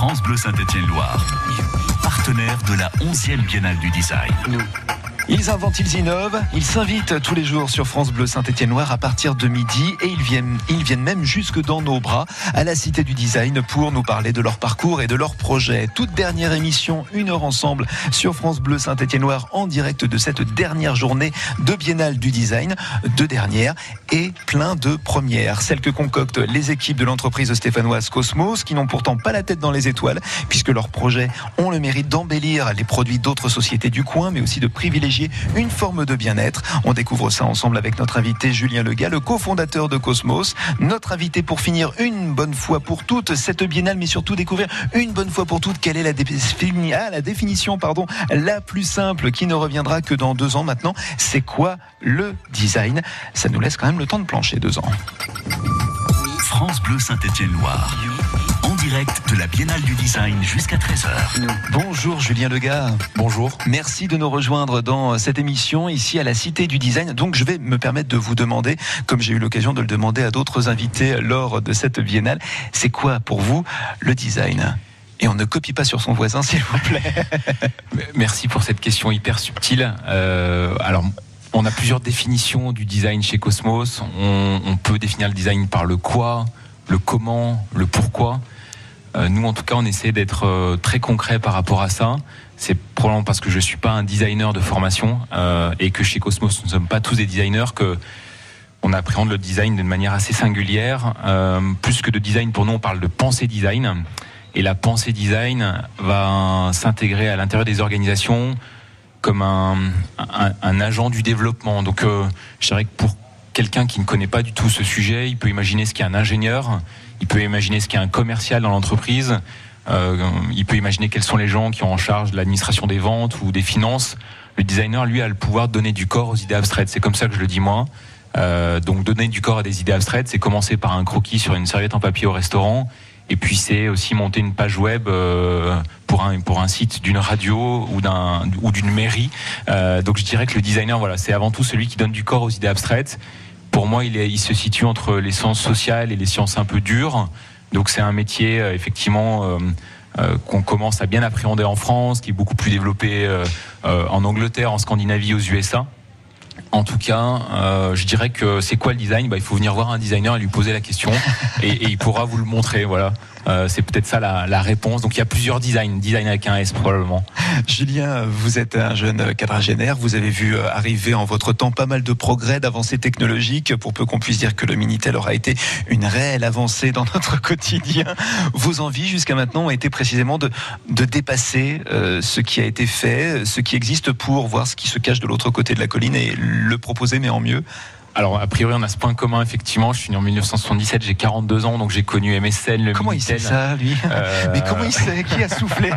France Bleu Saint-Étienne-Loire, partenaire de la 11e Biennale du Design. Ils inventent, ils innovent, ils s'invitent tous les jours sur France Bleu Saint-Étienne-Noir à partir de midi et ils viennent, ils viennent même jusque dans nos bras à la Cité du Design pour nous parler de leur parcours et de leurs projets. Toute dernière émission, une heure ensemble sur France Bleu Saint-Étienne-Noir en direct de cette dernière journée de Biennale du Design, deux dernières et plein de premières. Celles que concoctent les équipes de l'entreprise stéphanoise Cosmos qui n'ont pourtant pas la tête dans les étoiles puisque leurs projets ont le mérite d'embellir les produits d'autres sociétés du coin mais aussi de privilégier une forme de bien-être. On découvre ça ensemble avec notre invité Julien Lega, le cofondateur de Cosmos. Notre invité pour finir une bonne fois pour toutes cette biennale, mais surtout découvrir une bonne fois pour toutes quelle est la, ah, définition pardon, la plus simple qui ne reviendra que dans deux ans maintenant. C'est quoi le design? Ça nous laisse quand même le temps de plancher deux ans. France Bleu Saint-Étienne-Loire direct de la Biennale du Design jusqu'à 13h. Bonjour Julien Lega. Bonjour. Merci de nous rejoindre dans cette émission ici à la Cité du Design. Donc je vais me permettre de vous demander, comme j'ai eu l'occasion de le demander à d'autres invités lors de cette Biennale, c'est quoi pour vous le design? Et on ne copie pas sur son voisin, s'il vous plaît. Merci pour cette question hyper subtile. Euh, alors, on a plusieurs définitions du design chez Cosmos. On, on, peut définir le design par le quoi, le comment, le pourquoi. Euh, nous, en tout cas, on essaie d'être euh, très concret par rapport à ça. C'est probablement parce que je suis pas un designer de formation euh, et que chez Cosmos, nous ne sommes pas tous des designers que on appréhende le design d'une manière assez singulière. plus que de design, pour nous, on parle de pensée design. Et la pensée design va s'intégrer à l'intérieur des organisations comme un, agent du développement. Donc, je dirais que pour quelqu'un qui ne connaît pas du tout ce sujet, il peut imaginer ce qu'est un ingénieur, il peut imaginer ce qu'est un commercial dans l'entreprise, euh, il peut imaginer quels sont les gens qui ont en charge de l'administration des ventes ou des finances. Le designer, lui, a le pouvoir de donner du corps aux idées abstraites. C'est comme ça que je le dis moi. Euh, donc donner du corps à des idées abstraites, c'est commencer par un croquis sur une serviette en papier au restaurant, et puis c'est aussi monter une page web euh, pour un pour un site d'une radio ou d'un ou d'une mairie. Euh, donc je dirais que le designer, voilà, c'est avant tout celui qui donne du corps aux idées abstraites pour moi, il, se situe entre les sciences sociales et les sciences un peu dures. Donc c'est un métier euh, effectivement euh, euh, qu'on commence à bien appréhender en France, qui est beaucoup plus développé en Angleterre, en Scandinavie, aux USA. En tout cas, je dirais que c'est quoi le design? Bah, Il faut venir voir un designer et lui poser la question, et, et il pourra vous le montrer. Voilà. Euh, c'est peut-être ça la, réponse. Donc il y a plusieurs designs, design avec un S probablement. Julien, vous êtes un jeune quadragénaire, vous avez vu euh, arriver en votre temps pas mal de progrès, d'avancées technologiques, pour peu qu'on puisse dire que le Minitel aura été une réelle avancée dans notre quotidien. Vos envies jusqu'à maintenant ont été précisément de, dépasser euh, ce qui a été fait, ce qui existe pour voir ce qui se cache de l'autre côté de la colline et le proposer mais en mieux alors, a priori, on a ce point commun, effectivement. Je suis né en 1977, j'ai 42 ans, donc j'ai connu MSN, le Comment il sait ça, lui? Euh, Mais comment il sait? Qui a soufflé?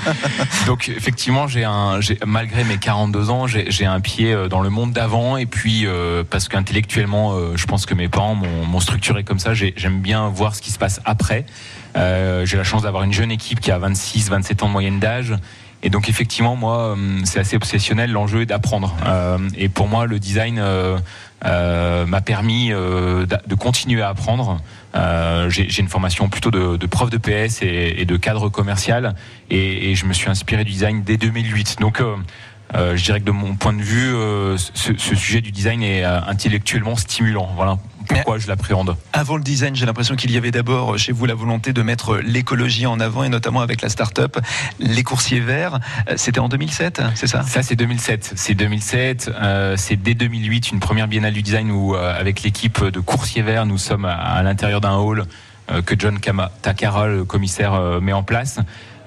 Donc, effectivement, j'ai un, malgré mes 42 ans, j'ai un pied euh, dans le monde d'avant, et puis euh, parce qu'intellectuellement, je pense que mes parents m'ont structuré comme ça. J'aime bien voir ce qui se passe après. j'ai la chance d'avoir une jeune équipe qui a 26, 27 ans de moyenne d'âge. Et donc effectivement, moi, c'est assez obsessionnel. L'enjeu est d'apprendre. et pour moi, le design, euh, m'a permis euh, de continuer à apprendre. Euh, j'ai une formation plutôt de, de prof de PS et, de cadre commercial et, et, je me suis inspiré du design dès 2008. Donc euh, je dirais que de mon point de vue, ce, ce, sujet du design est intellectuellement stimulant. Voilà pourquoi je l'appréhende. Avant le design, j'ai l'impression qu'il y avait d'abord chez vous la volonté de mettre l'écologie en avant et notamment avec la start-up Les Coursiers Verts. Euh, c'était en 2007, c'est ça? Ça, c'est 2007. C'est 2007. Euh, c'est dès 2008 une première biennale du design où, euh, avec l'équipe de Coursiers Verts, nous sommes à, l'intérieur d'un hall que John Takara, le commissaire, met en place.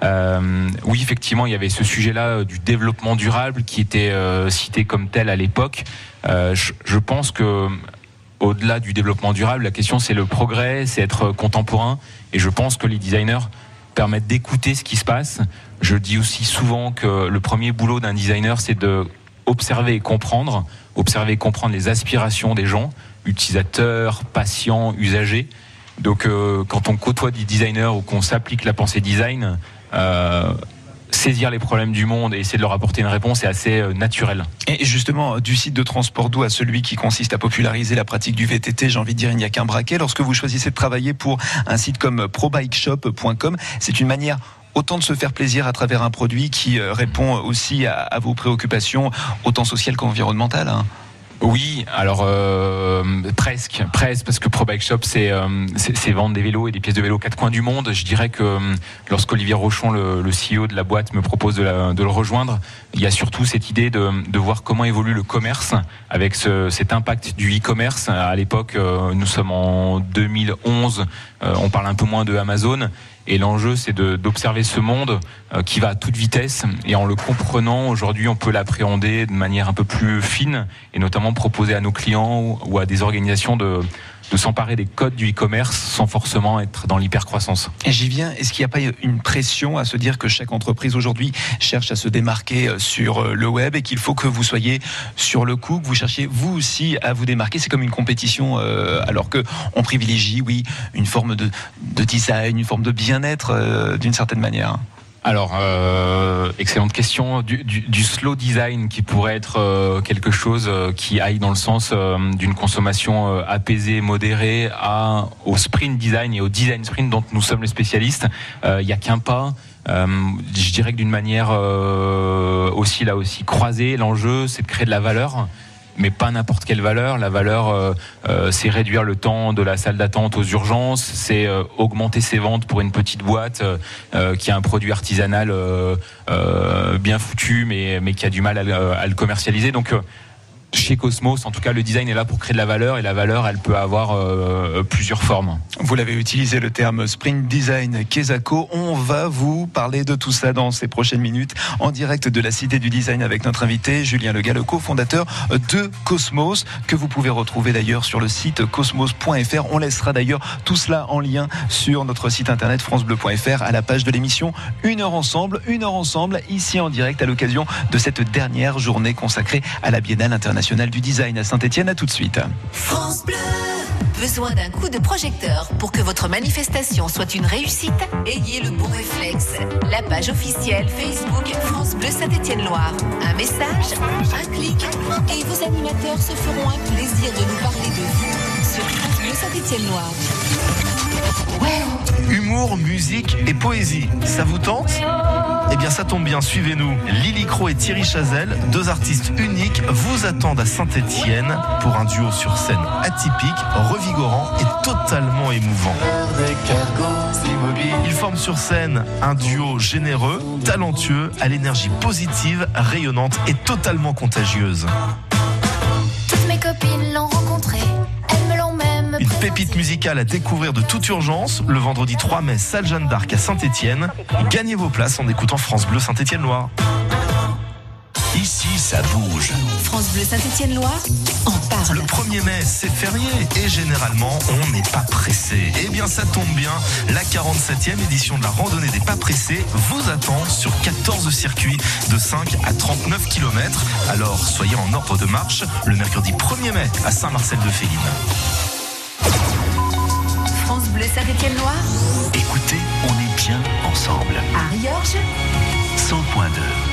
Oui, effectivement, il y avait ce sujet-là du développement durable qui était cité comme tel à l'époque. je, pense que au-delà du développement durable, la question c'est le progrès, c'est être contemporain. Et je pense que les designers permettent d'écouter ce qui se passe. Je dis aussi souvent que le premier boulot d'un designer, c'est de observer et comprendre, observer et comprendre les aspirations des gens, utilisateurs, patients, usagers. Donc, euh, quand on côtoie des designers ou qu'on s'applique la pensée design, euh, saisir les problèmes du monde et essayer de leur apporter une réponse est assez euh, naturel. Et justement, du site de transport doux à celui qui consiste à populariser la pratique du VTT, j'ai envie de dire, il n'y a qu'un braquet. Lorsque vous choisissez de travailler pour un site comme probikeshop.com, c'est une manière autant de se faire plaisir à travers un produit qui euh, répond aussi à, vos préoccupations, autant sociales qu'environnementales. Hein. Oui, alors euh, presque, presque, parce que Pro Bike Shop, euh, c'est vendre des vélos et des pièces de vélo quatre coins du monde. Je dirais que euh, lorsqu'Olivier Rochon, le, CEO de la boîte, me propose de, le rejoindre, il y a surtout cette idée de, de voir comment évolue le commerce avec ce, cet impact du e-commerce. À l'époque, nous sommes en 2011, on parle un peu moins de Amazon. Et l'enjeu, c'est d'observer ce monde euh, qui va à toute vitesse. Et en le comprenant, aujourd'hui, on peut l'appréhender de manière un peu plus fine et notamment proposer à nos clients ou à des organisations de de s'emparer des codes du e-commerce sans forcément être dans l'hypercroissance. J'y viens, est-ce qu'il n'y a pas une pression à se dire que chaque entreprise aujourd'hui cherche à se démarquer euh, sur euh, le web et qu'il faut que vous soyez sur le coup, que vous cherchiez vous aussi à vous démarquer? C'est comme une compétition euh, alors que on privilégie, oui, une forme de, de design, une forme de bien-être d'une certaine manière. Alors, euh, excellente question. Du, du, du, slow design qui pourrait être euh, quelque chose euh, qui aille dans le sens euh, d'une consommation apaisée, modérée, à, au sprint design et au design sprint dont nous sommes les spécialistes. Il n'y a qu'un pas. je dirais que d'une manière aussi là aussi croisée, l'enjeu c'est de créer de la valeur mais pas n'importe quelle valeur. La valeur, euh, euh, c'est réduire le temps de la salle d'attente aux urgences, c'est euh, augmenter ses ventes pour une petite boîte qui a un produit artisanal bien foutu, mais, mais qui a du mal à, à le commercialiser. Donc chez Cosmos, en tout cas, le design est là pour créer de la valeur et la valeur, elle peut avoir euh, plusieurs formes. Vous l'avez utilisé le terme sprint design Kezako. On va vous parler de tout ça dans ces prochaines minutes en direct de la Cité du Design avec notre invité Julien le cofondateur de Cosmos, que vous pouvez retrouver d'ailleurs sur le site cosmos.fr. On laissera d'ailleurs tout cela en lien sur notre site internet francebleu.fr à la page de l'émission Une heure ensemble, une heure ensemble, ici en direct à l'occasion de cette dernière journée consacrée à la Biennale internationale du design à Saint-Etienne. À tout de suite. France Bleu. Besoin d'un coup de projecteur pour que votre manifestation soit une réussite? Ayez le bon réflexe. La page officielle Facebook France Bleu Saint-Étienne-Loire. Un message, un clic et vos animateurs se feront un plaisir de nous parler de vous sur Humour, musique et poésie, ça vous tente? Eh bien, ça tombe bien, suivez-nous. Lily Cro et Thierry Chazelle, deux artistes uniques, vous attendent à Saint-Étienne pour un duo sur scène atypique, revigorant et totalement émouvant. Ils forment sur scène un duo généreux, talentueux, à l'énergie positive, rayonnante et totalement contagieuse. Toutes mes copines l'ont pépite musicale à découvrir de toute urgence le vendredi 3 mai, salle Jeanne d'Arc à Saint-Étienne. Gagnez vos places en écoutant France Bleu Saint-Étienne-Loire. Ici, ça bouge. France Bleu Saint-Étienne-Loire en parle. Le 1er mai, c'est férié et généralement, on n'est pas pressé. Eh bien, ça tombe bien. La 47e édition de la randonnée des pas pressés vous attend sur 14 circuits de 5 à 39 km. Alors, soyez en ordre de marche le mercredi 1er mai à Saint-Marcel-de-Féline. Bleu Saint-Étienne-Loire. Écoutez, on est bien ensemble. À Riorges. 100.2.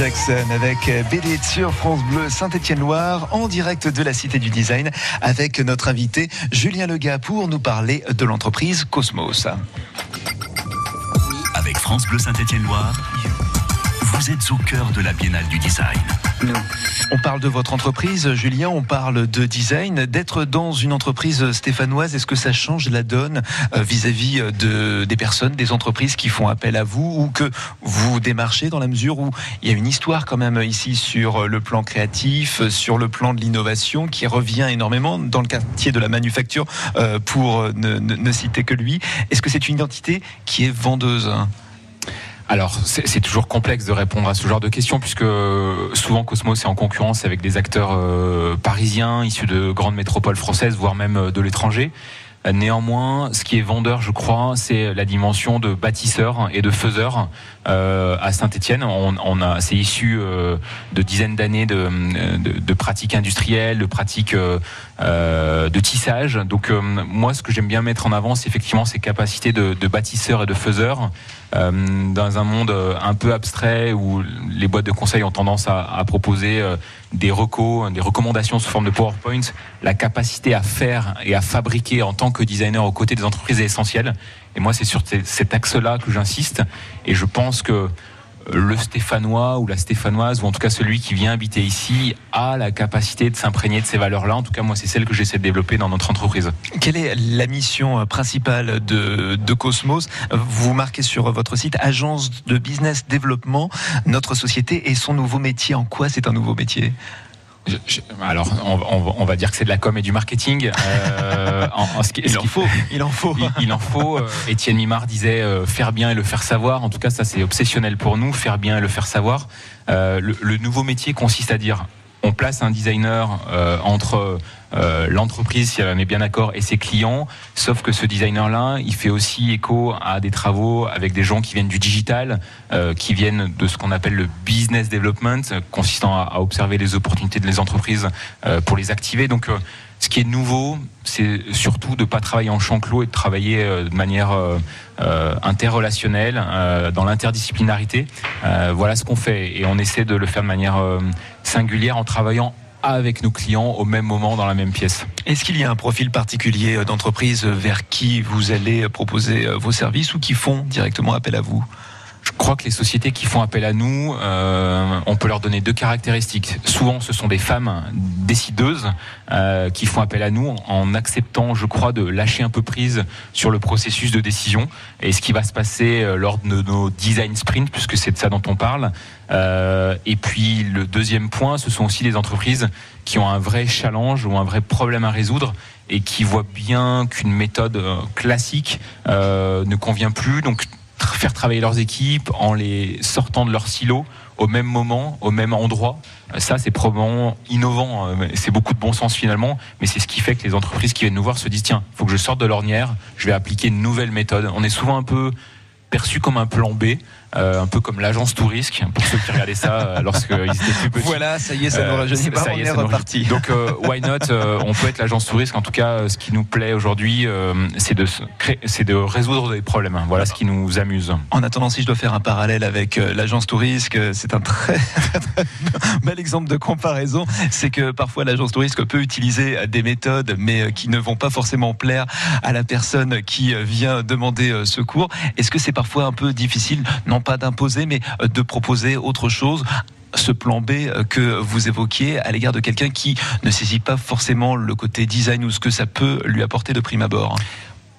Jackson avec BD sur France Bleu Saint-Étienne-Loire en direct de la Cité du Design avec notre invité Julien Lega pour nous parler de l'entreprise Cosmos. Avec France Bleu Saint-Étienne-Loire, vous êtes au cœur de la Biennale du Design. On parle de votre entreprise, Julien, on parle de design. D'être dans une entreprise stéphanoise, est-ce que ça change la donne euh, vis-à-vis de, des personnes, des entreprises qui font appel à vous ou que vous démarchez dans la mesure où il y a une histoire quand même ici sur le plan créatif, sur le plan de l'innovation qui revient énormément dans le quartier de la manufacture euh, pour ne, ne citer que lui. Est-ce que c'est une identité qui est vendeuse alors, c'est toujours complexe de répondre à ce genre de questions, puisque souvent Cosmos est en concurrence avec des acteurs euh, parisiens, issus de grandes métropoles françaises, voire même euh, de l'étranger. Néanmoins, ce qui est vendeur, je crois, c'est la dimension de bâtisseur et de faiseur euh, à Saint-Étienne. On, a, c'est issu euh, de dizaines d'années de, pratiques industrielles, de pratiques euh, de tissage. Donc, moi, ce que j'aime bien mettre en avant, c'est effectivement ces capacités de, de bâtisseur et de faiseur. Euh, dans un monde un peu abstrait où les boîtes de conseil ont tendance à, à proposer des recos, des recommandations sous forme de PowerPoint, la capacité à faire et à fabriquer en tant que designer aux côtés des entreprises est essentielle. Et moi, c'est sur cet axe-là que j'insiste. Et je pense que le Stéphanois ou la Stéphanoise, ou en tout cas celui qui vient habiter ici, a la capacité de s'imprégner de ces valeurs-là. En tout cas, moi, c'est celle que j'essaie de développer dans notre entreprise. Quelle est la mission principale de, de Cosmos? Vous marquez sur votre site Agence de business développement, notre société et son nouveau métier. En quoi c'est un nouveau métier? Alors, on, va dire que c'est de la com et du marketing. Euh, en, ce, il, en faut, il en faut. Il, en faut. Euh, Étienne Mimard disait euh, faire bien et le faire savoir. En tout cas, ça c'est obsessionnel pour nous, faire bien et le faire savoir. le, nouveau métier consiste à dire on place un designer entre euh, l'entreprise, si elle en est bien d'accord, et ses clients. Sauf que ce designer-là, il fait aussi écho à des travaux avec des gens qui viennent du digital, euh, qui viennent de ce qu'on appelle le business development, consistant à, observer les opportunités des entreprises euh, pour les activer. Donc ce qui est nouveau, c'est surtout de ne pas travailler en champ clos et de travailler de manière interrelationnelle, dans l'interdisciplinarité. voilà ce qu'on fait et on essaie de le faire de manière singulière en travaillant avec nos clients au même moment dans la même pièce. Est-ce qu'il y a un profil particulier d'entreprise vers qui vous allez proposer vos services ou qui font directement appel à vous? Crois que les sociétés qui font appel à nous, euh, on peut leur donner deux caractéristiques. Souvent, ce sont des femmes décideuses euh, qui font appel à nous en acceptant, je crois, de lâcher un peu prise sur le processus de décision et ce qui va se passer euh, lors de nos design sprints, puisque c'est de ça dont on parle. Euh, et puis le deuxième point, ce sont aussi des entreprises qui ont un vrai challenge ou un vrai problème à résoudre et qui voient bien qu'une méthode euh, classique euh, ne convient plus. Donc faire travailler leurs équipes en les sortant de leur silo au même moment, au même endroit. Ça, c'est probablement innovant. Hein. C'est beaucoup de bon sens finalement, mais c'est ce qui fait que les entreprises qui viennent nous voir se disent tiens, faut que je sorte de l'ornière, je vais appliquer une nouvelle méthode. On est souvent un peu perçu comme un plan B. Euh, un peu comme l'agence Tourisque, pour ceux qui regardaient ça euh, lorsqu'ils étaient plus petits. Voilà, ça y est, ça ne rajeunit pas, on est, reparti. Donc, euh, why not On peut être l'agence Tourisque. En tout cas, ce qui nous plaît aujourd'hui, c'est de, c'est de résoudre des problèmes. Voilà ce qui nous amuse. En attendant, si je dois faire un parallèle avec l'agence Tourisque, c'est un très, très, bel exemple de comparaison. C'est que parfois, l'agence Tourisque peut utiliser des méthodes, mais qui ne vont pas forcément plaire à la personne qui vient demander secours. Est-ce que c'est parfois un peu difficile? Non pas d'imposer, mais euh, de proposer autre chose ce plan B euh, que vous évoquiez à l'égard de quelqu'un qui ne saisit pas forcément le côté design ou ce que ça peut lui apporter de prime abord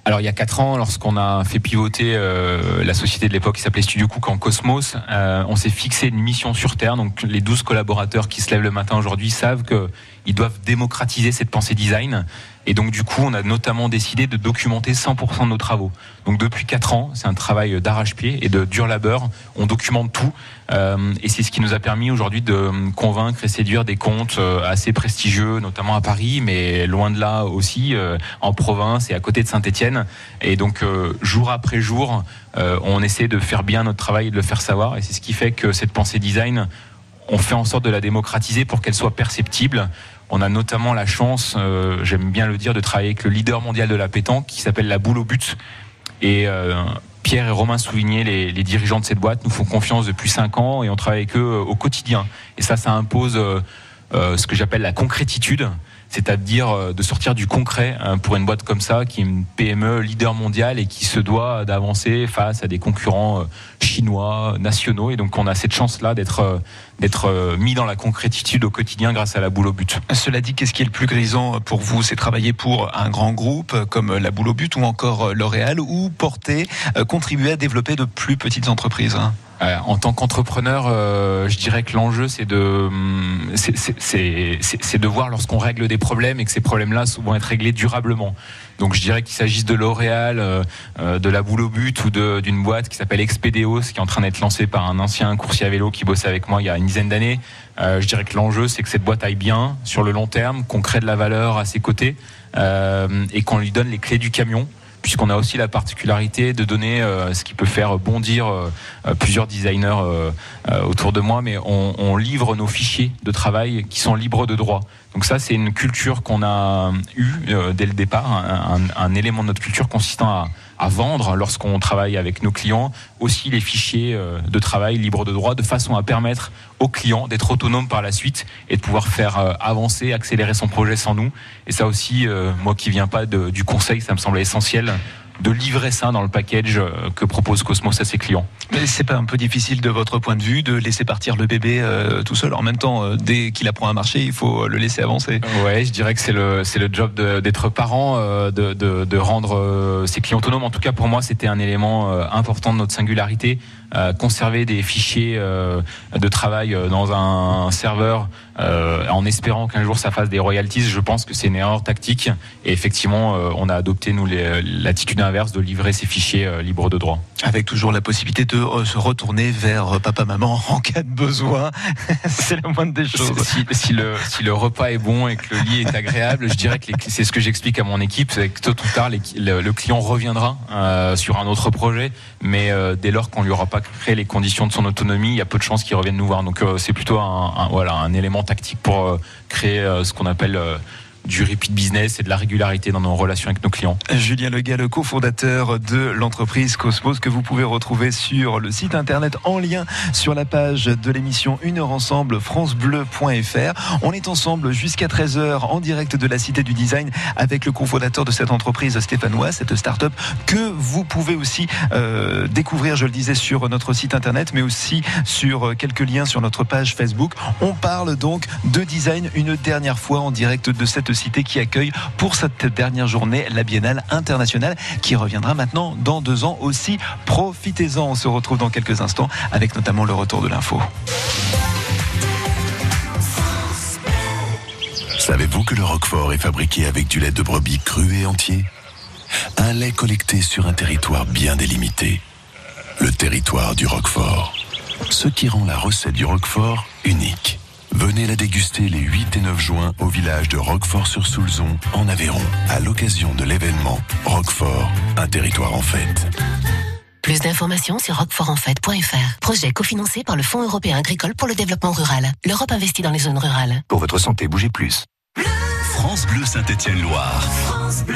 alors il y a quatre ans, lorsqu'on a fait pivoter euh, la société de l'époque qui s'appelait Studio Cook en Cosmos, on s'est fixé une mission sur Terre. Donc les 12 collaborateurs qui se lèvent le matin aujourd'hui savent qu'ils doivent démocratiser cette pensée design. Et donc du coup, on a notamment décidé de documenter 100% de nos travaux. Donc depuis 4 ans, c'est un travail d'arrache-pied et de dur labeur. On documente tout. Euh, et c'est ce qui nous a permis aujourd'hui de convaincre et séduire des comptes euh, assez prestigieux, notamment à Paris, mais loin de là aussi, euh, en province et à côté de Saint-Étienne. Et donc jour après jour, on essaie de faire bien notre travail et de le faire savoir. Et c'est ce qui fait que cette pensée design, on fait en sorte de la démocratiser pour qu'elle soit perceptible. On a notamment la chance, j'aime bien le dire, de travailler avec le leader mondial de la pétanque qui s'appelle la boule au but Et Pierre et Romain Souvigné, les, dirigeants de cette boîte, nous font confiance depuis 5 ans et on travaille avec eux au quotidien. Et ça, ça impose ce que j'appelle la concrétitude c'est-à-dire euh, de sortir du concret hein, pour une boîte comme ça, qui est une PME leader mondial et qui se doit d'avancer face à des concurrents euh, chinois, nationaux. Et donc on a cette chance-là d'être euh, d'être mis dans la concrétitude au quotidien grâce à la boule au but. Cela dit, qu'est-ce qui est le plus grisant pour vous? C'est travailler pour un grand groupe comme la boule au but ou encore L'Oréal ou porter, contribuer à développer de plus petites entreprises hein? En tant qu'entrepreneur, euh, je dirais que l'enjeu, c'est de, hum, c'est de voir lorsqu'on règle des problèmes et que ces problèmes-là vont être réglés durablement. Donc je dirais qu'il s'agisse de L'Oréal, euh, de la boule au but ou d'une boîte qui s'appelle Expedéos, qui est en train d'être lancée par un ancien coursier à vélo qui bossait avec moi il y a une dizaine d'années. je dirais que l'enjeu, c'est que cette boîte aille bien sur le long terme, qu'on crée de la valeur à ses côtés et qu'on lui donne les clés du camion puisqu'on a aussi la particularité de donner euh, ce qui peut faire bondir euh, euh, plusieurs designers autour de moi, mais on, livre nos fichiers de travail qui sont libres de droit. Donc ça, c'est une culture qu'on a eue dès le départ, un, élément de notre culture consistant à, à vendre lorsqu'on travaille avec nos clients, aussi les fichiers de travail libres de droit, de façon à permettre aux clients d'être autonomes par la suite et de pouvoir faire avancer, accélérer son projet sans nous. Et ça aussi, moi qui viens pas du conseil, ça me semble essentiel de livrer ça dans le package euh, que propose Cosmos à ses clients. Mais c'est pas un peu difficile de votre point de vue de laisser partir le bébé euh, tout seul? En même temps, euh, dès qu'il apprend à marcher, il faut le laisser avancer. Ouais, je dirais que c'est le c'est le job d'être parent, de, de, de, rendre ses clients autonomes. En tout cas, pour moi, c'était un élément important de notre singularité. conserver des fichiers de travail dans un serveur en espérant qu'un jour ça fasse des royalties, je pense que c'est une erreur tactique. Et effectivement, on a adopté nous l'attitude inverse de livrer ces fichiers euh, libres de droit. Avec toujours la possibilité de euh, se retourner vers euh, papa-maman en cas de besoin. c'est la moindre des choses. Si, le, si le repas est bon et que le lit est agréable, je dirais que c'est ce que j'explique à mon équipe, c'est que tôt ou tard, le, client reviendra sur un autre projet, mais dès lors qu'on lui aura pas créé les conditions de son autonomie, il y a peu de chances qu'il revienne nous voir. Donc c'est plutôt un, voilà, un élément tactique pour créer ce qu'on appelle du repeat business et de la régularité dans nos relations avec nos clients. Julien Legal, le cofondateur de l'entreprise Cosmos que vous pouvez retrouver sur le site internet en lien sur la page de l'émission Une heure ensemble francebleu.fr. On est ensemble jusqu'à 13h en direct de la Cité du Design avec le cofondateur de cette entreprise stéphanoise, cette start-up que vous pouvez aussi euh, découvrir, je le disais, sur notre site internet mais aussi sur quelques liens sur notre page Facebook. On parle donc de design une dernière fois en direct de cette cité qui accueille pour cette dernière journée la Biennale internationale qui reviendra maintenant dans deux ans aussi. Profitez-en, on se retrouve dans quelques instants avec notamment le retour de l'info. Savez-vous que le Roquefort est fabriqué avec du lait de brebis cru et entier? Un lait collecté sur un territoire bien délimité. Le territoire du Roquefort. Ce qui rend la recette du Roquefort unique. Venez la déguster les 8 et 9 juin au village de Roquefort-sur-Soulzon, en Aveyron, à l'occasion de l'événement Roquefort, un territoire en fête. Plus d'informations sur roquefortenfête.fr. Projet cofinancé par le Fonds européen agricole pour le développement rural. L'Europe investit dans les zones rurales. Pour votre santé, bougez plus. France Bleu Saint-Étienne-Loire. France Bleu.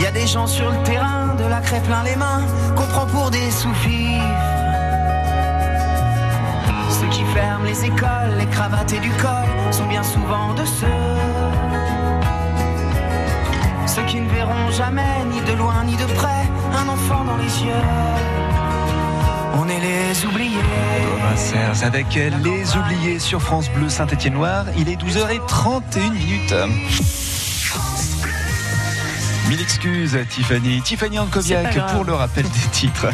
Il y a des gens sur le terrain, de la craie plein les mains, qu'on prend pour des sous-fifres. Ceux qui ferment les écoles, les cravates et du col, sont bien souvent de ceux. Ceux qui ne verront jamais, ni de loin ni de près, un enfant dans les yeux. On est les oubliés. Thomas Serres avec Les Oubliés sur France Bleu Saint-Étienne Noir. Il est 12h31 minutes. Mille excuses, Tiffany. Tiffany Ankoviak pour le rappel des titres.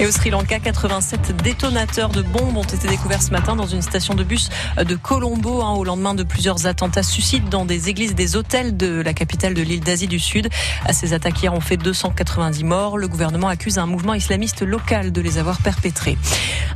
Et au Sri Lanka, 87 détonateurs de bombes ont été découverts ce matin dans une station de bus de Colombo, hein, au lendemain de plusieurs attentats suicides dans des églises, des hôtels de la capitale de l'île d'Asie du Sud. Ces attaques hier ont fait 290 morts. Le gouvernement accuse un mouvement islamiste local de les avoir perpétrés.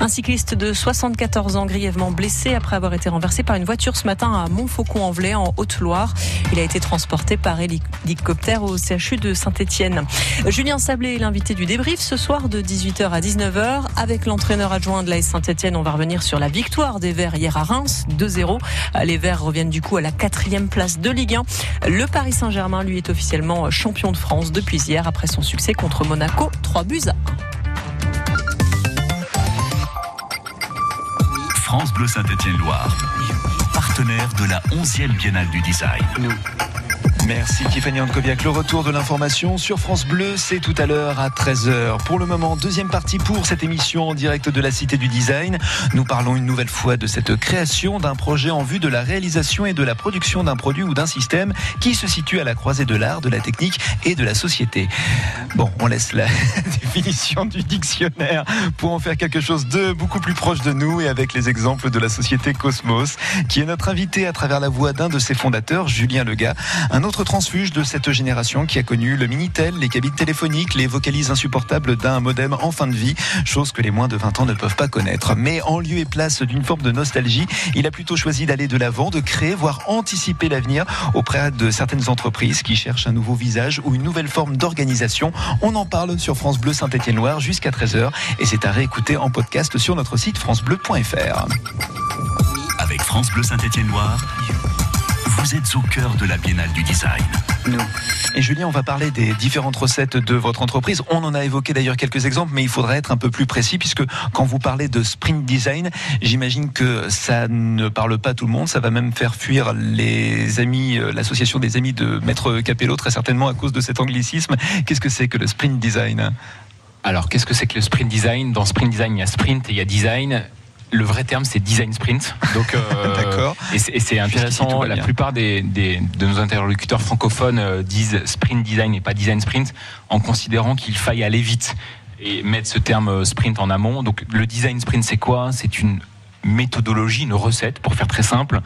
Un cycliste de 74 ans grièvement blessé après avoir été renversé par une voiture ce matin à Montfaucon-en-Velay en Haute-Loire. Il a été transporté par hélicoptère au CHU de Saint-Étienne. Julien Sablé est l'invité du débrief ce soir de 18h à 19h. Avec l'entraîneur adjoint de l'AS Saint-Etienne, on va revenir sur la victoire des Verts hier à Reims, 2-0. Les Verts reviennent du coup à la quatrième place de Ligue 1. Le Paris Saint-Germain, lui, est officiellement champion de France depuis hier après son succès contre Monaco, 3 buts à 1. France Bleu Saint-Étienne-Loire, partenaire de la 11e Biennale du Design. Merci Tiffany Ankoviak. Le retour de l'information sur France Bleu, c'est tout à l'heure à 13h. Pour le moment, deuxième partie pour cette émission en direct de la Cité du Design. Nous parlons une nouvelle fois de cette création d'un projet en vue de la réalisation et de la production d'un produit ou d'un système qui se situe à la croisée de l'art, de la technique et de la société. Bon, on laisse la définition du dictionnaire pour en faire quelque chose de beaucoup plus proche de nous et avec les exemples de la société Cosmos, qui est notre invité à travers la voix d'un de ses fondateurs, Julien Lega, un autre transfuge de cette génération qui a connu le Minitel, les cabines téléphoniques, les vocalises insupportables d'un modem en fin de vie, chose que les moins de 20 ans ne peuvent pas connaître. Mais en lieu et place d'une forme de nostalgie, il a plutôt choisi d'aller de l'avant, de créer, voire anticiper l'avenir auprès de certaines entreprises qui cherchent un nouveau visage ou une nouvelle forme d'organisation. On en parle sur France Bleu Saint-Étienne-Loire jusqu'à 13h et c'est à réécouter en podcast sur notre site francebleu.fr. Avec France Bleu Saint-Étienne-Loire, vous êtes au cœur de la Biennale du Design. Et Julien, on va parler des différentes recettes de votre entreprise. On en a évoqué d'ailleurs quelques exemples, mais il faudrait être un peu plus précis puisque quand vous parlez de sprint design, j'imagine que ça ne parle pas à tout le monde. Ça va même faire fuir les amis, euh, l'association des amis de Maître Capello très certainement à cause de cet anglicisme. Qu'est-ce que c'est que le sprint design? Alors, qu'est-ce que c'est que le sprint design? Dans sprint design, il y a sprint et il y a design. Le vrai terme, c'est design sprint. Donc, euh, D'accord. Et c'est- intéressant. La plupart des, des- de nos interlocuteurs francophones euh, disent sprint design et pas design sprint en considérant qu'il faille aller vite et mettre ce terme euh, sprint en amont. Donc, le design sprint, c'est quoi? C'est une méthodologie, une recette, pour faire très simple,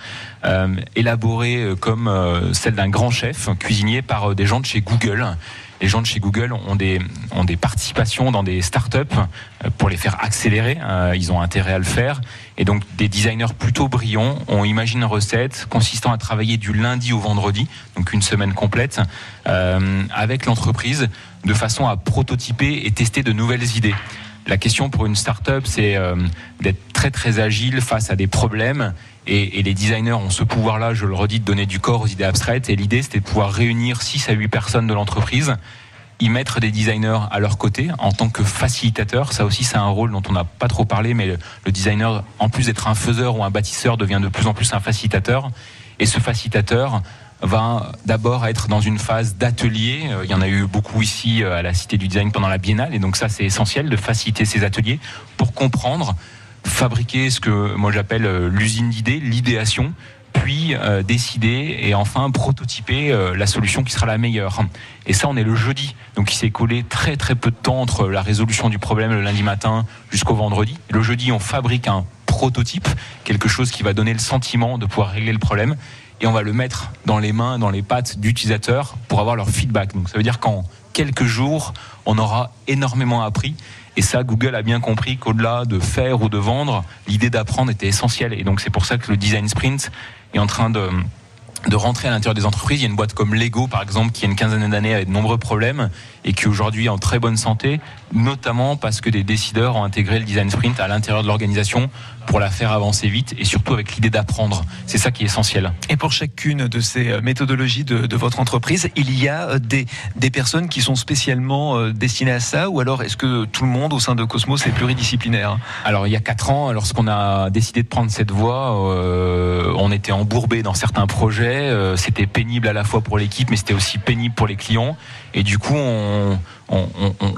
euh, élaborée comme celle d'un grand chef cuisinier par des gens de chez Google. Les gens de chez Google ont des, ont des participations dans des startups euh, pour les faire accélérer. Euh, Ils ont intérêt à le faire. Et donc, des designers plutôt brillants ont imaginé une recette consistant à travailler du lundi au vendredi, donc une semaine complète, euh, avec l'entreprise, de façon à prototyper et tester de nouvelles idées. La question pour une start-up, c'est d'être très très agile face à des problèmes. Et, les designers ont ce pouvoir-là, je le redis, de donner du corps aux idées abstraites. Et l'idée, c'était de pouvoir réunir 6 à 8 personnes de l'entreprise, y mettre des designers à leur côté en tant que facilitateur. Ça aussi, c'est un rôle dont on n'a pas trop parlé, mais le, le designer, en plus d'être un faiseur ou un bâtisseur, devient de plus en plus un facilitateur. Et ce facilitateur va d'abord être dans une phase d'atelier. Euh, Il y en a eu beaucoup ici euh, à la Cité du Design pendant la Biennale, et donc ça c'est essentiel de faciliter ces ateliers pour comprendre, fabriquer ce que moi j'appelle euh, l'usine d'idées, l'idéation, puis euh, décider et enfin prototyper euh, la solution qui sera la meilleure. Et ça, on est le jeudi, donc il s'est collé très très peu de temps entre la résolution du problème le lundi matin jusqu'au vendredi. Le jeudi, on fabrique un prototype, quelque chose qui va donner le sentiment de pouvoir régler le problème, et on va le mettre dans les mains, dans les pattes d'utilisateurs pour avoir leur feedback. Donc ça veut dire qu'en quelques jours, on aura énormément appris. Et ça, Google a bien compris qu'au-delà de faire ou de vendre, l'idée d'apprendre était essentielle. Et donc c'est pour ça que le design sprint est en train de de rentrer à l'intérieur des entreprises. Il y a une boîte comme Lego, par exemple, qui a une quinzaine d'années avait de nombreux problèmes et qui aujourd'hui est en très bonne santé, notamment parce que des décideurs ont intégré le design sprint à l'intérieur de l'organisation pour la faire avancer vite et surtout avec l'idée d'apprendre. C'est ça qui est essentiel. Et pour chacune de ces euh, méthodologies de, de votre entreprise, il y a euh, des, des personnes qui sont spécialement euh, destinées à ça ou alors est-ce que tout le monde au sein de Cosmos est pluridisciplinaire? Alors il y a quatre ans, lorsqu'on a décidé de prendre cette voie, euh, on était embourbé dans certains projets. euh, c'était pénible à la fois pour l'équipe, mais c'était aussi pénible pour les clients. Et du coup, on,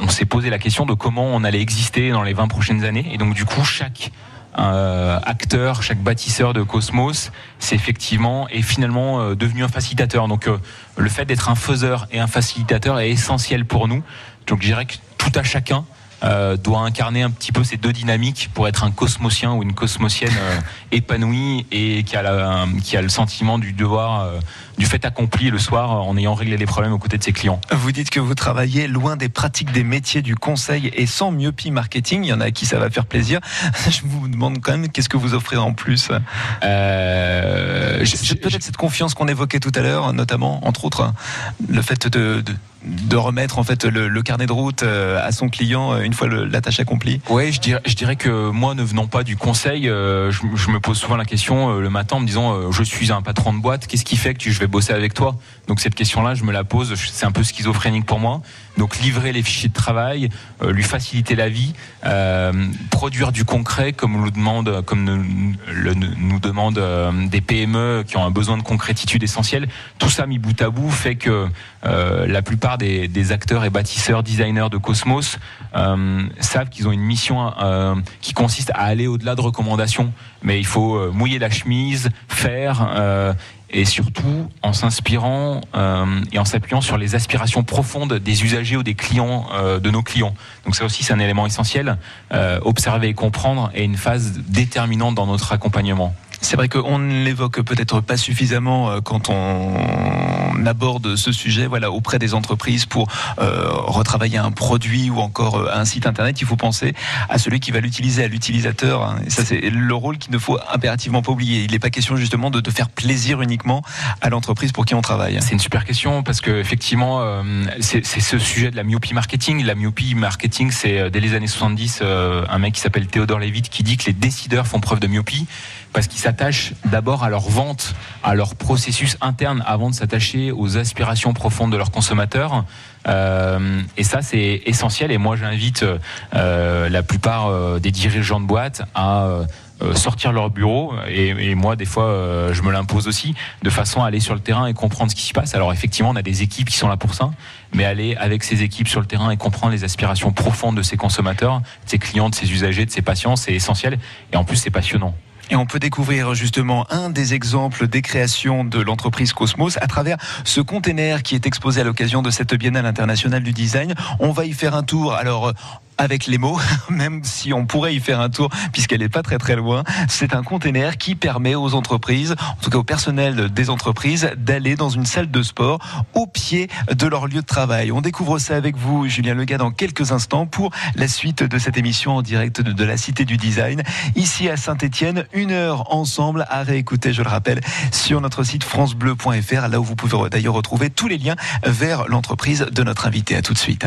s'est posé la question de comment on allait exister dans les 20 prochaines années. Et donc du coup, chaque euh, acteur, chaque bâtisseur de Cosmos, c'est effectivement et finalement euh, devenu un facilitateur. Donc euh, le fait d'être un faiseur et un facilitateur est essentiel pour nous. Donc je dirais que tout à chacun euh, doit incarner un petit peu ces deux dynamiques pour être un cosmosien ou une cosmosienne euh, épanouie et qui a, la- qui a le sentiment du devoir, euh, du fait accompli le soir en ayant réglé les problèmes aux côtés de ses clients. Vous dites que vous travaillez loin des pratiques des métiers du conseil et sans myopie marketing. Il y en a à qui ça va faire plaisir. Je vous demande quand même qu'est-ce que vous offrez en plus? Peut-être cette confiance qu'on évoquait tout à l'heure, notamment, entre autres, le fait de, de, de remettre en fait le, carnet de route euh, à son client euh, une fois la tâche accomplie. Ouais, je dirais, je dirais que moi, ne venant pas du conseil, euh, je, me pose souvent la question le matin en me disant je suis un patron de boîte, qu'est-ce qui fait que tu- je vais bosser avec toi? Donc cette question-là, je me la pose, c'est un peu schizophrénique pour moi. Donc livrer les fichiers de travail, lui faciliter la vie, produire du concret comme nous demande, comme nous, le- nous demandent des PME qui ont un besoin de concrétitude essentielle. Tout ça mis bout à bout fait que euh, la plupart des, acteurs et bâtisseurs, designers de Cosmos euh, savent qu'ils ont une mission euh, qui consiste à aller au-delà de recommandations. Mais il faut mouiller la chemise, faire. et surtout en s'inspirant et en s'appuyant sur les aspirations profondes des usagers ou des clients de nos clients. Donc ça aussi c'est un élément essentiel. Observer et comprendre est une phase déterminante dans notre accompagnement. C'est vrai qu'on ne l'évoque peut-être pas suffisamment euh, quand on aborde ce sujet voilà, auprès des entreprises pour euh, retravailler un produit ou encore euh, un site internet. Il faut penser à celui qui va l'utiliser, à l'utilisateur. hein. Ça, c'est le rôle qu'il ne faut impérativement pas oublier. Il n'est pas question justement de, de faire plaisir uniquement à l'entreprise pour qui on travaille. C'est une super question parce que effectivement, c'est ce sujet de la myopie marketing. La myopie marketing, c'est dès les années 70, euh, un mec qui s'appelle Théodore Levitt qui dit que les décideurs font preuve de myopie parce qu'ils s'attachent d'abord à leur vente, à leur processus interne avant de s'attacher aux aspirations profondes de leurs consommateurs. Euh, et ça, c'est essentiel. Et moi, j'invite euh, la plupart euh, des dirigeants de boîtes à euh, sortir leur bureau. Et, et moi des fois euh, je me l'impose aussi de façon à aller sur le terrain et comprendre ce qui se passe. Alors effectivement on a des équipes qui sont là pour ça. Mais aller avec ces équipes sur le terrain et comprendre les aspirations profondes de ses consommateurs de ses clients de ses usagers de ses patients c'est essentiel. Et en plus c'est passionnant Et on peut découvrir justement un des exemples des créations de l'entreprise Cosmos à travers ce container qui est exposé à l'occasion de cette Biennale internationale du design. On va y faire un tour. Alors, avec les mots, même si on pourrait y faire un tour puisqu'elle n'est pas très très loin. C'est un container qui permet aux entreprises, en tout cas au personnel des entreprises, d'aller dans une salle de sport au pied de leur lieu de travail. On découvre ça avec vous, Julien Lega, dans quelques instants pour la suite de cette émission en direct de, la Cité du Design. Ici à Saint-Etienne, une heure ensemble à réécouter, je le rappelle, sur notre site francebleu.fr, là où vous pouvez d'ailleurs retrouver tous les liens vers l'entreprise de notre invité. À tout de suite.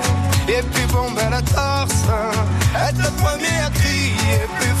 et puis bomber la torse, être le premier à crier plus fort.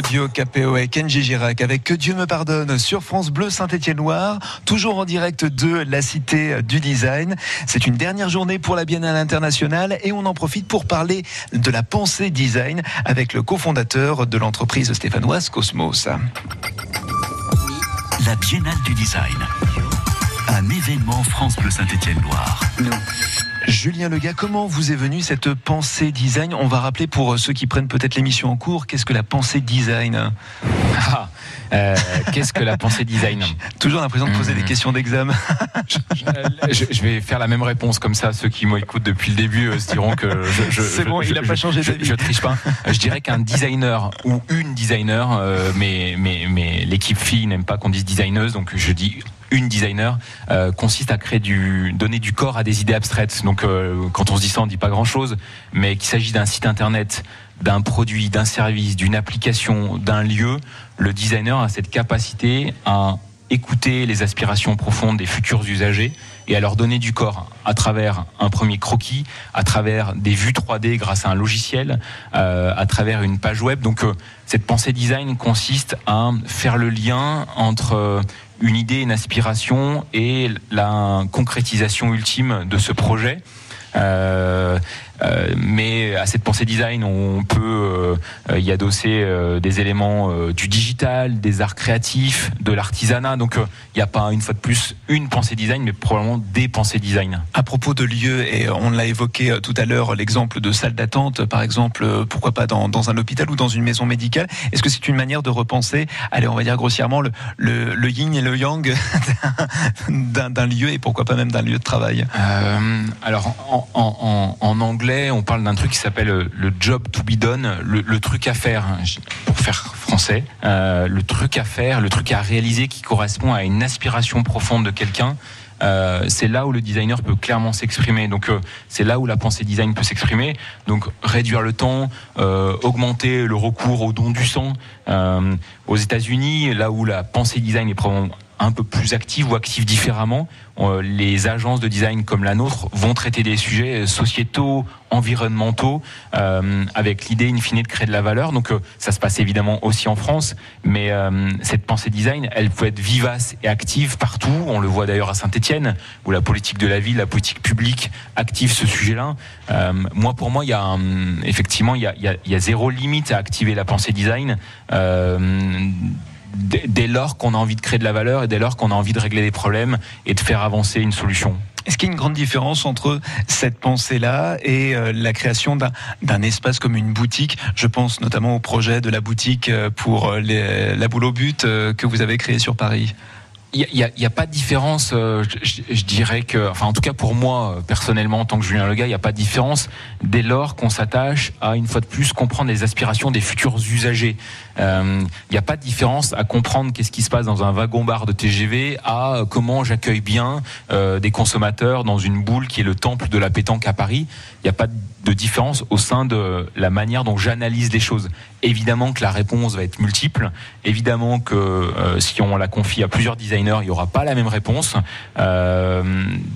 Claudio Capéo et Kenji Girac avec Que Dieu me pardonne sur France Bleu Saint-Étienne-Loire, toujours en direct de la Cité du Design. C'est une dernière journée pour la Biennale internationale et on en profite pour parler de la pensée design avec le cofondateur de l'entreprise stéphanoise Cosmos. La Biennale du Design. Un événement France Bleu Saint-Étienne-Loire. Julien Lega, comment vous est venue cette pensée design On va rappeler pour ceux qui prennent peut-être l'émission en cours, qu'est-ce que la pensée design Ah, euh, Qu'est-ce que la pensée design Toujours l'impression de poser des Mhm. questions d'examen. je, je vais faire la même réponse comme ça. Ceux qui m'écoutent depuis le début euh, se diront que je, C'est bon, il a pas changé je, d'avis. je triche pas. Euh, Je dirais qu'un designer ou une designer, euh, mais, mais, mais l'équipe fille n'aime pas qu'on dise designeuse, donc je dis une designer euh, consiste à créer du donner du corps à des idées abstraites. Donc euh, quand on se dit ça, on dit pas grand chose, mais qu'il s'agit d'un site internet, d'un produit, d'un service, d'une application, d'un lieu, le designer a cette capacité à écouter les aspirations profondes des futurs usagers et à leur donner du corps à travers un premier croquis, à travers des vues 3D grâce à un logiciel, euh, à travers une page web. Donc euh, cette pensée design consiste à faire le lien entre euh, une idée, une aspiration et la concrétisation ultime de ce projet. Euh, mais à cette pensée design, on peut euh, y adosser euh, des éléments euh, du digital, des arts créatifs, de l'artisanat. Donc euh, il n'y a pas une fois de plus une pensée design, mais probablement des pensées design. À propos de lieux, et on l'a évoqué euh, tout à l'heure, l'exemple de salle d'attente, par exemple, euh, pourquoi pas dans, dans un hôpital ou dans une maison médicale. Est-ce que c'est une manière de repenser, allez, on va dire grossièrement, le, le, le yin et le yang d'un d'un lieu et pourquoi pas même d'un lieu de travail? Euh, alors en, en- en- en anglais, on parle d'un truc qui s'appelle euh, le job to be done, le, truc à faire, hein, pour faire français, euh, le truc à faire, le truc à réaliser qui correspond à une aspiration profonde de quelqu'un. Euh, c'est là où le designer peut clairement s'exprimer. Donc c'est là où la pensée design peut s'exprimer. Donc réduire le temps, augmenter le recours au don du sang. Aux États-Unis, là où la pensée design est probablement un peu plus active ou active différemment, euh, les agences de design comme la nôtre vont traiter des sujets sociétaux, environnementaux, euh, avec l'idée in fine de créer de la valeur. Donc euh, ça se passe évidemment aussi en France, mais euh, cette pensée design, elle peut être vivace et active partout. On le voit d'ailleurs à Saint-Étienne, où la politique de la ville, la politique publique active ce sujet-là. Euh, moi, pour moi, il y a effectivement, il y a zéro limite à activer la pensée design. Dès dès lors qu'on a envie de créer de la valeur et dès lors qu'on a envie de régler des problèmes et de faire avancer une solution. Est-ce qu'il y a une grande différence entre cette pensée-là et euh, la création d'un- espace comme une boutique? Je pense notamment au projet de la boutique euh, pour euh, les- la boule au but que vous avez créé sur Paris. Il n'y a, il y a pas de différence, euh, je, je- dirais que, enfin en tout cas pour moi personnellement en tant que Julien Lega, il n'y a pas de différence dès lors qu'on s'attache à une fois de plus comprendre les aspirations des futurs usagers. Euh, Il n'y a pas de différence à comprendre qu'est-ce qui se passe dans un wagon-bar de TGV à euh, comment j'accueille bien euh, des consommateurs dans une boule qui est le temple de la pétanque à Paris. Il n'y a pas de différence au sein de la manière dont j'analyse les choses. Évidemment que la réponse va être multiple. Évidemment que euh, si on la confie à plusieurs designers, il n'y aura pas la même réponse. Euh,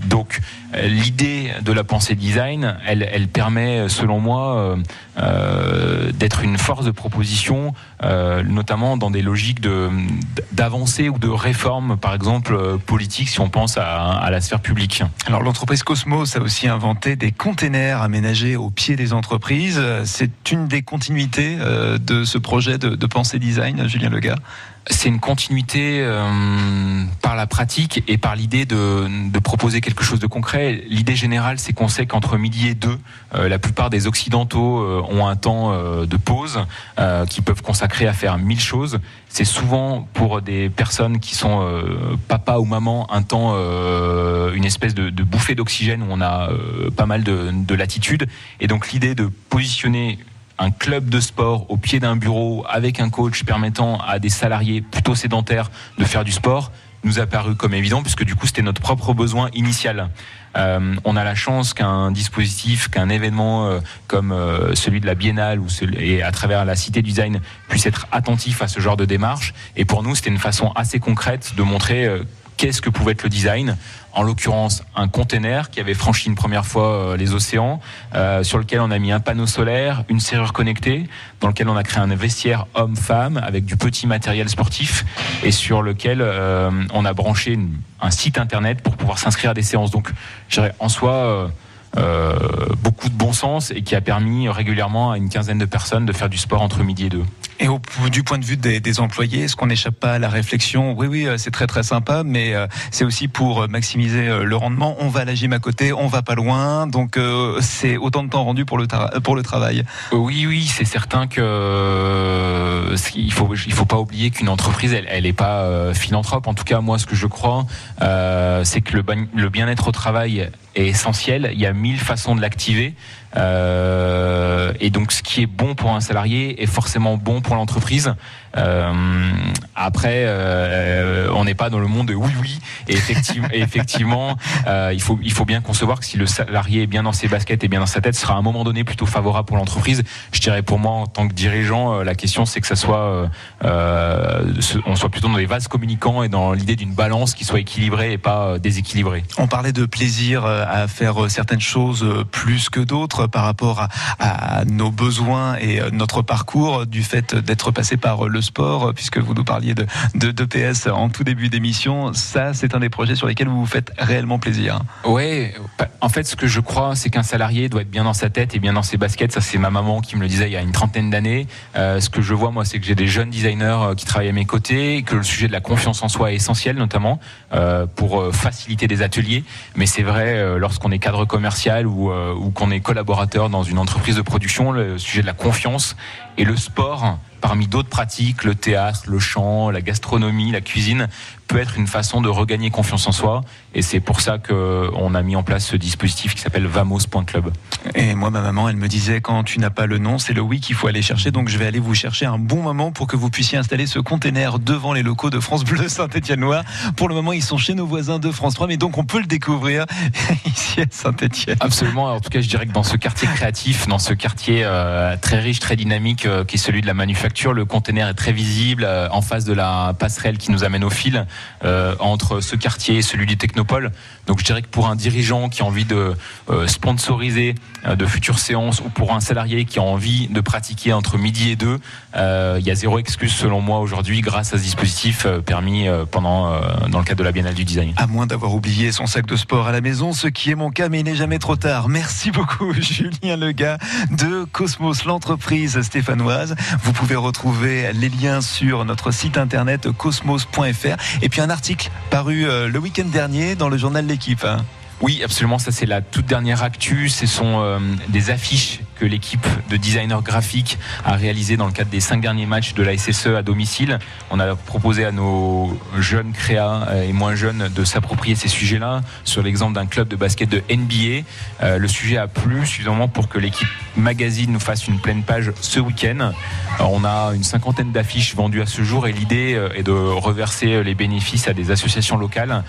donc euh, l'idée de la pensée design, elle, permet, selon moi, euh, euh, d'être une force de proposition, euh, notamment dans des logiques de ou de réforme, par exemple euh, politique, si on pense à, à la sphère publique. Alors l'entreprise Cosmos a aussi inventé des containers aménagés au pied des entreprises. Euh, C'est une des continuités euh, de ce projet de, de pensée design, Julien Lega. C'est une continuité euh, par la pratique et par l'idée de, proposer quelque chose de concret. L'idée générale, c'est qu'on sait qu'entre midi et deux, euh, la plupart des Occidentaux euh, ont un temps de pause qu'ils peuvent consacrer à faire mille choses. C'est souvent pour des personnes qui sont papa ou maman un temps, une espèce de, bouffée d'oxygène où on a pas mal de, de latitude. Et donc l'idée de positionner un club de sport au pied d'un bureau avec un coach permettant à des salariés plutôt sédentaires de faire du sport nous a paru comme évident puisque du coup c'était notre propre besoin initial. Euh, on a la chance qu'un dispositif, qu'un événement euh, comme euh, celui de la Biennale ou et à travers la Cité du Design puisse être attentif à ce genre de démarche. Et pour nous, c'était une façon assez concrète de montrer qu'est-ce que pouvait être le design. En l'occurrence, un container qui avait franchi une première fois euh, les océans, euh, sur lequel on a mis un panneau solaire, une serrure connectée, dans lequel on a créé un vestiaire homme-femme avec du petit matériel sportif et sur lequel euh, on a branché un site internet pour pouvoir s'inscrire à des séances. Donc, je dirais, en soi, beaucoup de bon sens et qui a permis régulièrement à une quinzaine de personnes de faire du sport entre midi et deux. Et au, du point de vue des, des employés, est-ce qu'on n'échappe pas à la réflexion Oui, oui, euh, c'est très très sympa, mais euh, c'est aussi pour euh, maximiser le rendement. On va à la gym à côté, on va pas loin, donc c'est autant de temps rendu pour le, pour le travail. Oui, oui, c'est certain que qu'il faut, il faut pas oublier qu'une entreprise, elle, elle est pas philanthrope. En tout cas, moi, ce que je crois, euh, c'est que le, le bien-être au travail est essentiel. Il y a mille façons de l'activer. Euh, et donc, ce qui est bon pour un salarié est forcément bon pour l'entreprise. Euh, après, euh, on n'est pas dans le monde de oui, oui. Et effectivement, euh, il, faut, il faut bien concevoir que si le salarié est bien dans ses baskets et bien dans sa tête, ce sera à un moment donné plutôt favorable pour l'entreprise. Je dirais pour moi, en tant que dirigeant, la question c'est que ça soit, on soit plutôt dans les vases communicants et dans l'idée d'une balance qui soit équilibrée et pas déséquilibrée. On parlait de plaisir à faire certaines choses plus que d'autres par rapport à, nos besoins et notre parcours du fait d'être passé par le sport, euh, puisque vous nous parliez de, de, de PS en tout début d'émission. Ça, c'est un des projets sur lesquels vous vous faites réellement plaisir. Ouais, en fait, ce que je crois, c'est qu'un salarié doit être bien dans sa tête et bien dans ses baskets. Ça, c'est ma maman qui me le disait il y a une trentaine d'années. Euh, ce que je vois, moi, c'est que j'ai des jeunes designers euh, qui travaillent à mes côtés, que le sujet de la confiance en soi est essentiel, notamment pour faciliter des ateliers. Mais c'est vrai, lorsqu'on est cadre commercial ou, ou qu'on est collaborateur dans une entreprise de production, le sujet de la confiance et le sport parmi d'autres pratiques, le théâtre, le chant, la gastronomie, la cuisine, peut être une façon de regagner confiance en soi. Et c'est pour ça qu'on a mis en place ce dispositif qui s'appelle Vamos.club. Et moi, ma maman, elle me disait quand tu n'as pas le nom, c'est le oui qu'il faut aller chercher. Donc je vais aller vous chercher un bon moment pour que vous puissiez installer ce container devant les locaux de France Bleu Saint-Étienne-Loire. Pour le moment, ils sont chez nos voisins de France 3, mais donc on peut le découvrir ici à Saint-Étienne. Absolument. En tout cas, je dirais que dans ce quartier créatif, dans ce quartier euh, très riche, très dynamique, euh, qui est celui de la manufacture, le container est très visible euh, en face de la passerelle qui nous amène au fil euh, entre ce quartier et celui du Technopole. Donc je dirais que pour un dirigeant qui a envie de euh, sponsoriser euh, de futures séances ou pour un salarié qui a envie de pratiquer entre midi et deux, il y a zéro excuse selon moi aujourd'hui grâce à ce dispositif permis pendant dans le cadre de la Biennale du Design. À moins d'avoir oublié son sac de sport à la maison, ce qui est mon cas, mais il n'est jamais trop tard. Merci beaucoup, Julien Lega de Cosmos, l'entreprise stéphanoise. Vous pouvez retrouver les liens sur notre site internet cosmos.fr et puis un article paru euh, le week-end dernier dans le journal L'équipe. hein. Oui, absolument. Ça, c'est la toute dernière actu. Ce sont euh, des affiches l'équipe de designers graphiques a réalisées dans le cadre des cinq derniers matchs de la SSE à domicile. On a proposé à nos jeunes créas euh, et moins jeunes de s'approprier ces sujets-là. Sur l'exemple d'un club de basket de NBA, Euh, le sujet a plu suffisamment pour que l'équipe magazine nous fasse une pleine page ce week-end. On a une cinquantaine d'affiches vendues à ce jour et l'idée euh, est de reverser les bénéfices à des associations locales.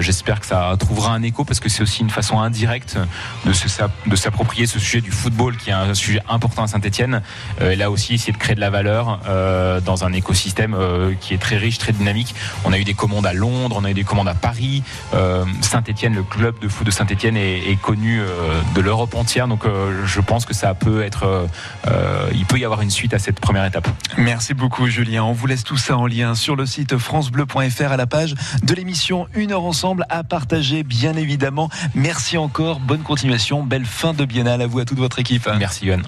J'espère que ça trouvera un écho parce que c'est aussi une façon indirecte de s'approprier ce sujet du football qui est un sujet important à Saint-Etienne. et là aussi, essayer de créer de la valeur euh, dans un écosystème euh, qui est très riche, très dynamique. On a eu des commandes à Londres, on a eu des commandes à Paris. Euh, Saint-Etienne, le club de foot de Saint-Etienne est, connu euh, de l'Europe entière. Donc euh, je pense que ça peut être, euh, euh, il peut y avoir une suite à cette première étape. Merci beaucoup Julien. On vous laisse tout ça en lien sur le site francebleu.fr à la page de l'émission Une heure ensemble à partager bien évidemment. Merci encore, bonne continuation, belle fin de biennale à vous à toute votre équipe. Merci Yoann.